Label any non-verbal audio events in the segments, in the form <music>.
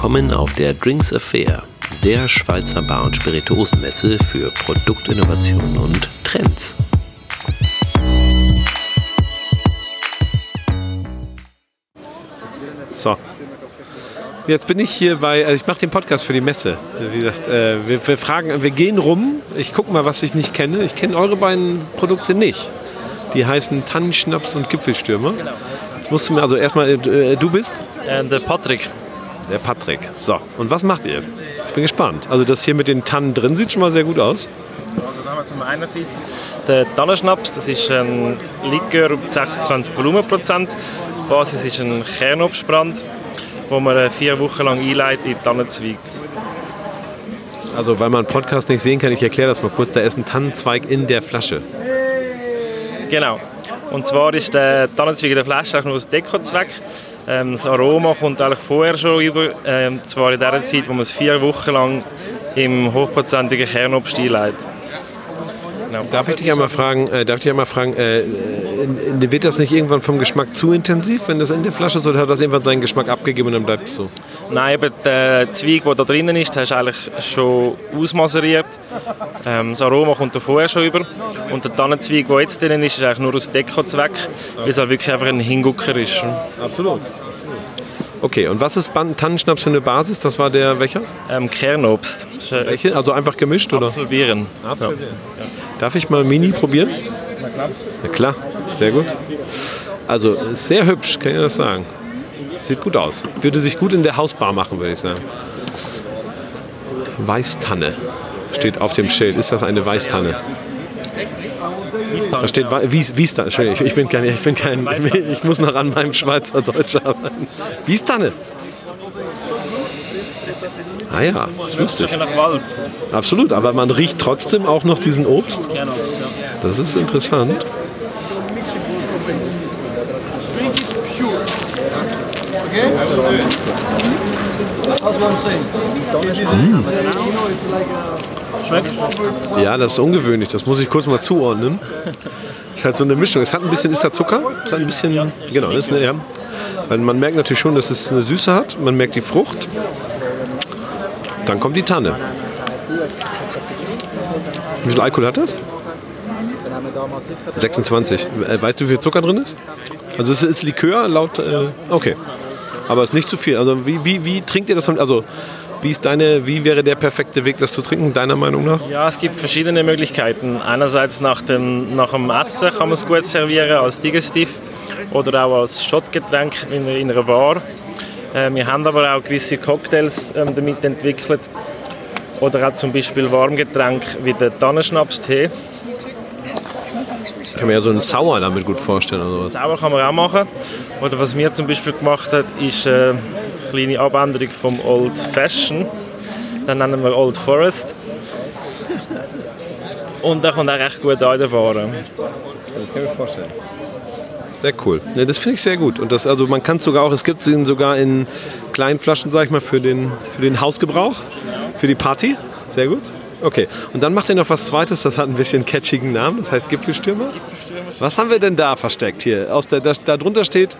Willkommen auf der Drinks Affair, der Schweizer Bar- und Spirituosenmesse für Produktinnovationen und Trends. So. Jetzt bin ich hier bei, also ich mache den Podcast für die Messe. Wie gesagt, äh, wir, wir, fragen, wir gehen rum. Ich gucke mal, was ich nicht kenne. Ich kenne eure beiden Produkte nicht. Die heißen Tannenschnaps und Gipfelstürmer. Jetzt musst du mir, also erstmal, äh, du bist? Äh, der Patrick. Der Patrick. So, und was macht ihr? Ich bin gespannt. Also das hier mit den Tannen drin sieht schon mal sehr gut aus. Also da haben wir zum einerseits den Tannenschnaps, das ist ein Likör mit 26 Volumenprozent. Basis ist ein Kernobstbrand, wo man vier Wochen lang einleitet in Tannenzweig. Also weil man Podcast nicht sehen kann, ich erkläre das mal kurz, da ist ein Tannenzweig in der Flasche. Genau. Und zwar ist der Tannenzweig in der Flasche auch nur aus Dekozweck. Ähm, das Aroma kommt eigentlich vorher schon über, ähm, zwar in der Zeit, wo man es vier Wochen lang im hochprozentigen Kernobst einleitet. Genau. Darf ich dich einmal fragen, äh, darf ich dich einmal fragen äh, wird das nicht irgendwann vom Geschmack zu intensiv, wenn das in der Flasche ist, oder hat das irgendwann seinen Geschmack abgegeben und dann bleibt es so? Nein, aber der Zweig, der da drinnen ist, der ist eigentlich schon ausmaseriert. Ähm, das Aroma kommt da vorher schon über. Und der Tannenzweig, der jetzt drin ist, ist eigentlich nur aus Dekozweck, weil es halt wirklich einfach ein Hingucker ist. Absolut. Okay, und was ist Tannenschnaps für eine Basis? Das war der welcher? Ähm, Kernobst. Welche? Also einfach gemischt, oder? Apfelbeeren. Apfelbeeren. Ja. Darf ich mal Mini probieren? Na klar. Na klar, sehr gut. Also sehr hübsch, kann ich das sagen. Sieht gut aus. Würde sich gut in der Hausbar machen, würde ich sagen. Weißtanne steht auf dem Schild. Ist das eine Weißtanne? Da steht Wies, Wiestanne. Entschuldigung, ich bin kein, ich bin kein, <laughs> ich muss noch an meinem Schweizer Deutsch arbeiten. Wiestanne. Ah ja, ist lustig. Absolut, aber man riecht trotzdem auch noch diesen Obst. Das ist interessant. Mmh. Schmeckt's? Ja, das ist ungewöhnlich. Das muss ich kurz mal zuordnen. <laughs> Ist halt so eine Mischung. Es hat ein bisschen, ist da Zucker? Ist ein bisschen, genau, ist eine, ja. Man merkt natürlich schon, dass es eine Süße hat. Man merkt die Frucht. Dann kommt die Tanne. Wie viel Alkohol hat das? 26. Äh, weißt du, wie viel Zucker drin ist? Also es ist Likör laut. Äh, okay. Aber es ist nicht zu viel. Also wie, wie, wie trinkt ihr das? Also wie, ist deine, wie wäre der perfekte Weg, das zu trinken, deiner Meinung nach? Ja, es gibt verschiedene Möglichkeiten. Einerseits nach dem, nach dem Essen kann man es gut servieren als Digestiv oder auch als Schottgetränk in, in einer Bar. Äh, wir haben aber auch gewisse Cocktails ähm, damit entwickelt. Oder auch zum Beispiel Warmgetränk wie der Tannenschnaps-Tee. Ich kann mir ja so einen Sauer damit gut vorstellen. Oder was? Sauer kann man auch machen. Oder was wir zum Beispiel gemacht haben, ist äh, eine kleine Abänderung vom Old Fashion. Dann nennen wir Old Forest. Und da kommt auch recht gut an der Ware. Das kann ich mir vorstellen. Sehr cool. Ja, das finde ich sehr gut. Und das, also man kann es sogar auch, es gibt es sogar in kleinen Flaschen, sag ich mal, für den, für den Hausgebrauch, für die Party. Sehr gut. Okay. Und dann macht ihr noch was Zweites, das hat ein bisschen catchigen Namen, das heißt Gipfelstürmer. Was haben wir denn da versteckt hier? Aus der, da, da drunter steht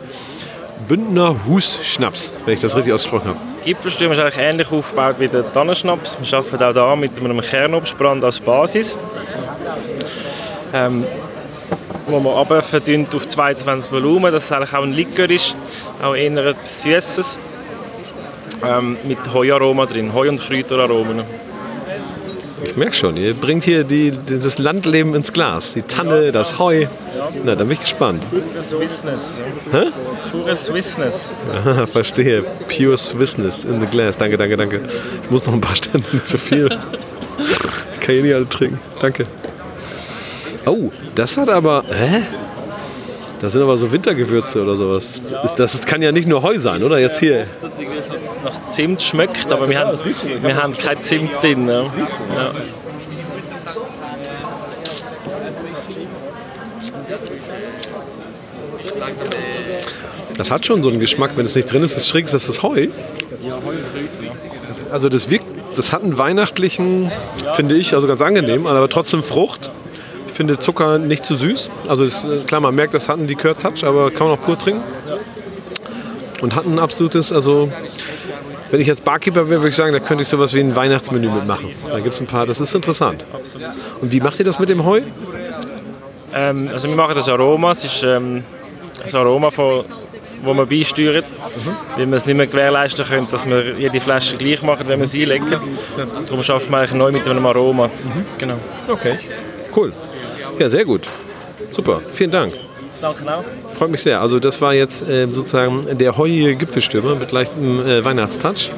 Bündner Hus-Schnaps, wenn ich das richtig ausgesprochen habe. Gipfelstürmer ist eigentlich ähnlich aufgebaut wie der Tannenschnaps. Wir arbeiten auch da mit einem Kernobstbrand als Basis. Ähm, wo man aber verdünnt auf 22 Volumen, dass es eigentlich auch ein Likör ist, auch eher etwas Süßes, ähm, mit Heuaroma drin, Heu- und Kräuteraromen. Ich merke schon, ihr bringt hier die, das Landleben ins Glas. Die Tanne, das Heu. Na, dann bin ich gespannt. Pure Swissness. Hä? Pure Swissness. Aha, verstehe. Pure Swissness in the glass. Danke, danke, danke. Ich muss noch ein paar Stände zu viel. Ich kann hier nicht alle trinken. Danke. Oh, das hat aber. Hä? Das sind aber so Wintergewürze oder sowas. Das, das kann ja nicht nur Heu sein, oder? Jetzt hier. Das nach Zimt schmeckt, aber wir haben, wir haben kein Zimt drin. Ja. Ja. Das hat schon so einen Geschmack, wenn es nicht drin ist, ist schräg, ist das das Heu? Also das wirkt, das hat einen weihnachtlichen, finde ich, also ganz angenehm, aber trotzdem Frucht. Ich finde Zucker nicht zu süß. Also ist, klar, man merkt, das hat einen Likör-Touch, aber kann man auch pur trinken. Und hat ein absolutes, also wenn ich jetzt Barkeeper wäre, würde ich sagen, da könnte ich sowas wie ein Weihnachtsmenü mitmachen. Da gibt es ein paar, das ist interessant. Und wie macht ihr das mit dem Heu? Ähm, also wir machen das Aroma, es ist ähm, das Aroma, von, wo man beisteuert, mhm. weil wir es nicht mehr gewährleisten können, dass wir jede Flasche gleich machen, wenn wir sie einlegen. Darum schaffen wir eigentlich neu mit einem Aroma. Mhm. Genau. Okay, cool. Ja, sehr gut. Super, vielen Dank. Danke auch. Freut mich sehr. Also das war jetzt äh, sozusagen der heuige Gipfelstürmer mit leichtem äh, Weihnachtstouch.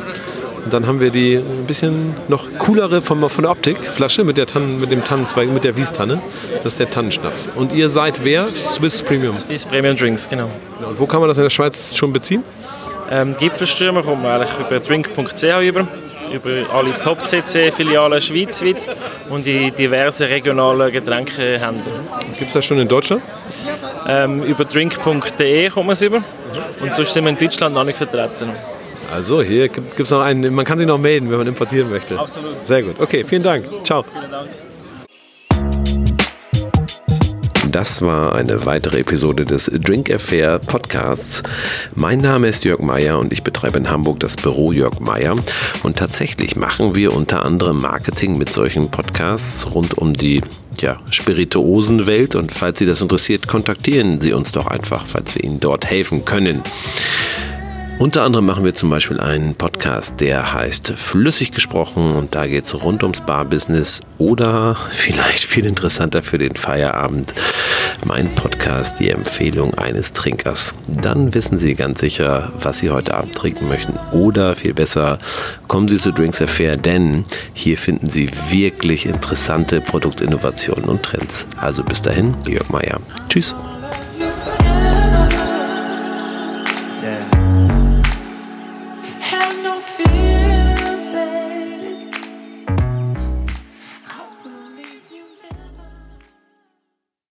Und dann haben wir die ein bisschen noch coolere von, von der Optik Flasche mit, der Tannen, mit dem Tannenzweig, mit der Wiestanne. Das ist der Tannenschnaps. Und ihr seid wer? Swiss Premium. Swiss Premium Drinks, genau. Und wo kann man das in der Schweiz schon beziehen? Ähm, Gipfelstürmer kommt man eigentlich über drink.ch über, über alle Top-CC-Filialen schweizweit und in diverse regionalen Getränkehändler. Gibt es das schon in Deutschland? Ähm, über drink.de kommt man es über. Und sonst sind wir in Deutschland noch nicht vertreten. Also hier gibt es noch einen, man kann sich noch melden, wenn man importieren möchte. Absolut. Sehr gut. Okay, vielen Dank. Ciao. Vielen Dank. Das war eine weitere Episode des Drink Affair Podcasts. Mein Name ist Jörg Meyer und ich betreibe in Hamburg das Büro Jörg Meyer. Und tatsächlich machen wir unter anderem Marketing mit solchen Podcasts rund um die ja, Spirituosenwelt. Und falls Sie das interessiert, kontaktieren Sie uns doch einfach, falls wir Ihnen dort helfen können. Unter anderem machen wir zum Beispiel einen Podcast, der heißt Flüssig gesprochen und da geht es rund ums Barbusiness oder <laughs> vielleicht viel interessanter für den Feierabend, mein Podcast, die Empfehlung eines Trinkers. Dann wissen Sie ganz sicher, was Sie heute Abend trinken möchten oder viel besser, kommen Sie zu Drinks Affair, denn hier finden Sie wirklich interessante Produktinnovationen und Trends. Also bis dahin, Jörg Meier. Tschüss.